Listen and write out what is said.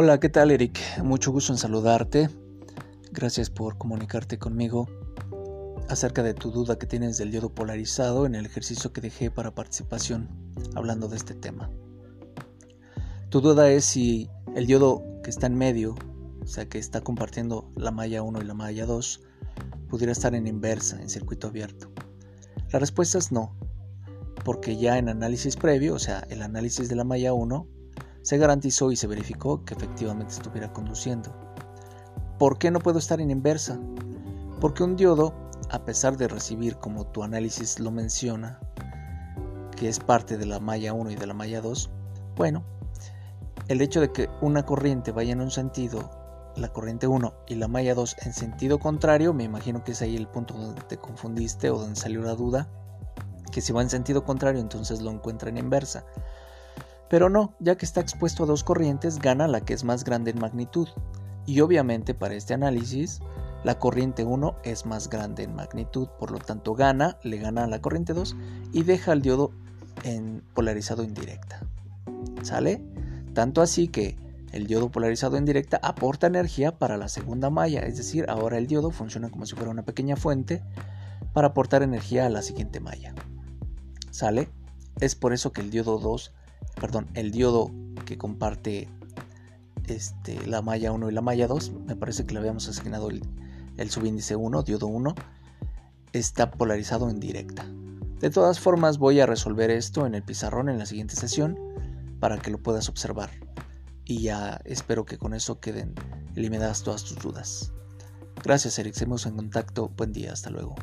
Hola, ¿qué tal Eric? Mucho gusto en saludarte. Gracias por comunicarte conmigo acerca de tu duda que tienes del diodo polarizado en el ejercicio que dejé para participación hablando de este tema. Tu duda es si el diodo que está en medio, o sea que está compartiendo la malla 1 y la malla 2, pudiera estar en inversa, en circuito abierto. La respuesta es no, porque ya en análisis previo, o sea, el análisis de la malla 1, se garantizó y se verificó que efectivamente estuviera conduciendo. ¿Por qué no puedo estar en inversa? Porque un diodo, a pesar de recibir, como tu análisis lo menciona, que es parte de la malla 1 y de la malla 2, bueno, el hecho de que una corriente vaya en un sentido, la corriente 1 y la malla 2 en sentido contrario, me imagino que es ahí el punto donde te confundiste o donde salió la duda, que si va en sentido contrario entonces lo encuentra en inversa. Pero no, ya que está expuesto a dos corrientes, gana la que es más grande en magnitud. Y obviamente para este análisis, la corriente 1 es más grande en magnitud, por lo tanto gana, le gana a la corriente 2 y deja al diodo en polarizado indirecta. ¿Sale? Tanto así que el diodo polarizado en directa aporta energía para la segunda malla, es decir, ahora el diodo funciona como si fuera una pequeña fuente para aportar energía a la siguiente malla. ¿Sale? Es por eso que el diodo 2 perdón, el diodo que comparte este, la malla 1 y la malla 2, me parece que le habíamos asignado el, el subíndice 1, diodo 1, está polarizado en directa. De todas formas voy a resolver esto en el pizarrón en la siguiente sesión para que lo puedas observar. Y ya espero que con eso queden eliminadas todas tus dudas. Gracias Eric, seguimos en contacto. Buen día, hasta luego.